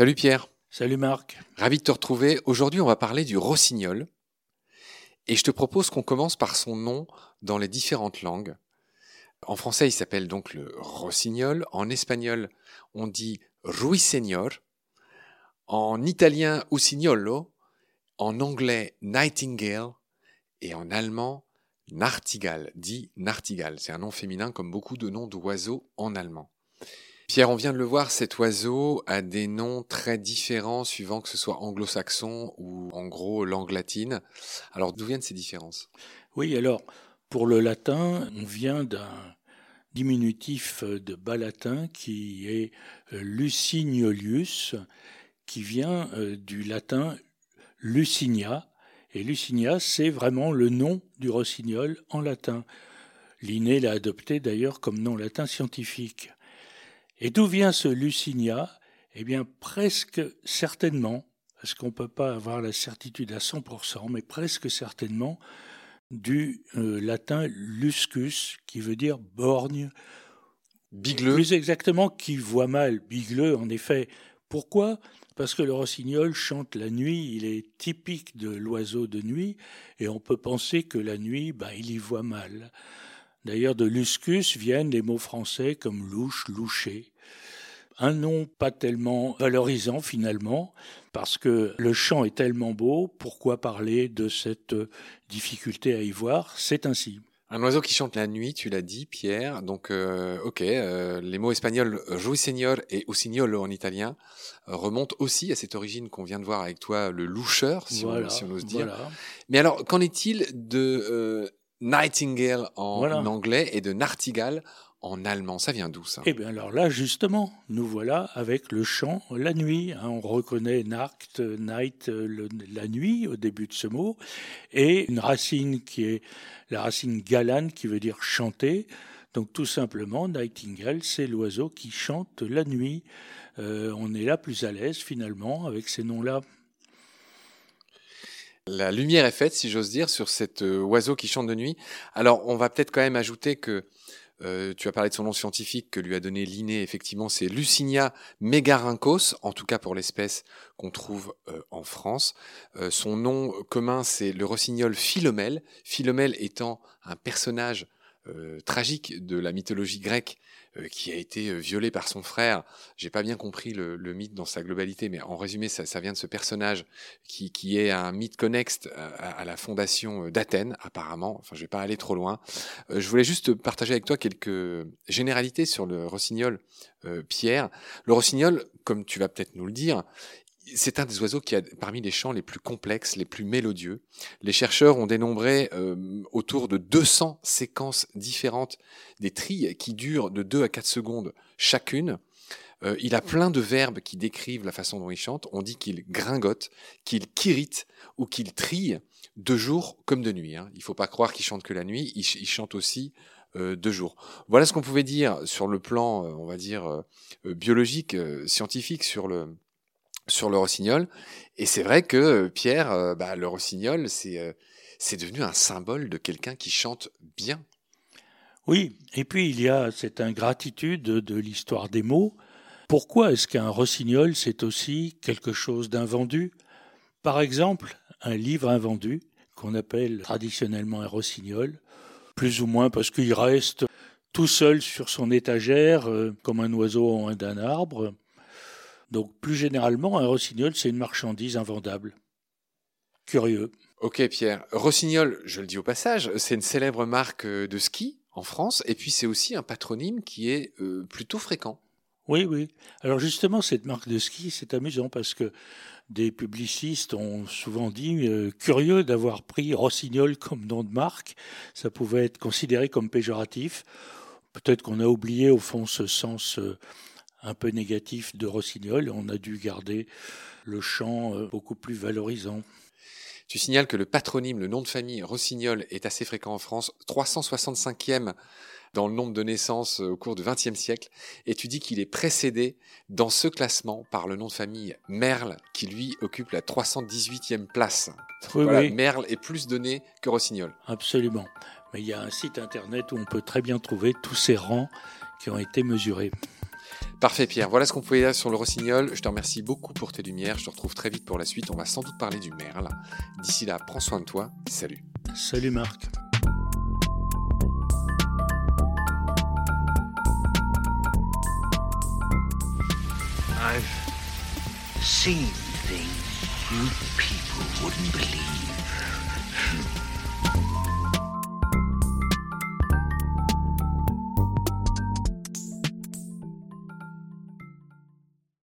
Salut Pierre. Salut Marc. Ravi de te retrouver. Aujourd'hui, on va parler du rossignol. Et je te propose qu'on commence par son nom dans les différentes langues. En français, il s'appelle donc le rossignol. En espagnol, on dit ruiseñor. En italien, usignolo. En anglais, nightingale. Et en allemand, nartigal, dit nartigal. C'est un nom féminin comme beaucoup de noms d'oiseaux en allemand. Pierre, on vient de le voir, cet oiseau a des noms très différents suivant que ce soit anglo-saxon ou en gros langue latine. Alors d'où viennent ces différences? Oui, alors pour le latin, on vient d'un diminutif de bas latin qui est euh, Lucignolius, qui vient euh, du latin Lucinia. Et Lucinia, c'est vraiment le nom du rossignol en latin. Linné l'a adopté d'ailleurs comme nom latin scientifique. Et d'où vient ce Lucinia Eh bien, presque certainement, parce qu'on ne peut pas avoir la certitude à 100%, mais presque certainement du euh, latin luscus, qui veut dire borgne. Bigleux. Plus exactement, qui voit mal. Bigleux, en effet. Pourquoi? Parce que le rossignol chante la nuit, il est typique de l'oiseau de nuit, et on peut penser que la nuit, bah, il y voit mal. D'ailleurs, de luscus viennent les mots français comme louche, loucher. Un nom pas tellement valorisant finalement, parce que le chant est tellement beau, pourquoi parler de cette difficulté à y voir? C'est ainsi. Un oiseau qui chante la nuit, tu l'as dit, Pierre. Donc, euh, ok, euh, les mots espagnols ruiseñor et usignolo en italien euh, remontent aussi à cette origine qu'on vient de voir avec toi, le loucheur, si, on, ose dire. Mais alors, qu'en est-il de Nightingale en anglais et de Nartigal en allemand. Ça vient d'où ça? Eh bien alors là, justement, nous voilà avec le chant la nuit. Hein. on reconnaît Nacht, night, la nuit au début de ce mot, et une racine qui est la racine galane qui veut dire chanter. Donc tout simplement, Nightingale, c'est l'oiseau qui chante la nuit. Euh, on est là plus à l'aise finalement avec ces noms-là. La lumière est faite, si j'ose dire, sur cet euh, oiseau qui chante de nuit. Alors, on va peut-être quand même ajouter que euh, tu as parlé de son nom scientifique que lui a donné Linné, effectivement, c'est Lucinia megarynchos, en tout cas pour l'espèce qu'on trouve euh, en France. son nom commun, c'est le rossignol Philomèle, Philomèle étant un personnage tragique de la mythologie grecque euh, qui a été euh, violé par son frère. J'ai pas bien compris le, mythe dans sa globalité, mais en résumé, ça, vient de ce personnage qui, qui est un mythe connexe à, la fondation euh, d'Athènes, apparemment. Enfin, je vais pas aller trop loin. je voulais juste partager avec toi quelques généralités sur le rossignol, Pierre. Le rossignol, comme tu vas peut-être nous le dire, c'est un des oiseaux qui a parmi les chants les plus complexes, les plus mélodieux. Les chercheurs ont dénombré euh, autour de 200 séquences différentes des trilles qui durent de 2 à 4 secondes chacune. Euh, il a plein de verbes qui décrivent la façon dont il chante. On dit qu'il gringote, qu'il kirite ou qu'il trille de jour comme de nuit. Hein. Il ne faut pas croire qu'il chante que la nuit, il, chante aussi euh, de jour. Voilà ce qu'on pouvait dire sur le plan, on va dire, biologique, scientifique, sur le, sur le rossignol. Et c'est vrai que euh, Pierre, euh, bah, le rossignol, euh, c'est devenu un symbole de quelqu'un qui chante bien. Oui, et puis il y a cette ingratitude de l'histoire des mots. Pourquoi est-ce qu'un rossignol, c'est aussi quelque chose d'invendu? Par exemple, un livre invendu, qu'on appelle traditionnellement un rossignol, plus ou moins parce qu'il reste tout seul sur son étagère, comme un oiseau en d'un arbre, donc plus généralement, un rossignol, c'est une marchandise invendable. Curieux. Ok Pierre, Rossignol, je le dis au passage, c'est une célèbre marque euh, de ski en France, et puis c'est aussi un patronyme qui est euh, plutôt fréquent. Oui, oui. Alors justement, cette marque de ski, c'est amusant parce que des publicistes ont souvent dit euh, curieux d'avoir pris Rossignol comme nom de marque. Ça pouvait être considéré comme péjoratif. Peut-être qu'on a oublié au fond ce sens un peu négatif de Rossignol. On a dû garder le chant euh, beaucoup plus valorisant. Tu signales que le patronyme, le nom de famille Rossignol est assez fréquent en France, 365e dans le nombre de naissances euh, au cours du XXe siècle, et tu dis qu'il est précédé dans ce classement par le nom de famille Merle, qui lui occupe la 318e place. Oui, Merle est plus donné que Rossignol. Absolument. Mais il y a un site internet où on peut très bien trouver tous ces rangs qui ont été mesurés. Parfait Pierre, voilà ce qu'on pouvait dire sur le rossignol. Je te remercie beaucoup pour tes lumières. Je te retrouve très vite pour la suite. On va sans doute parler du merle. D'ici là, prends soin de toi. Salut. Salut Marc. I've seen things you people wouldn't believe.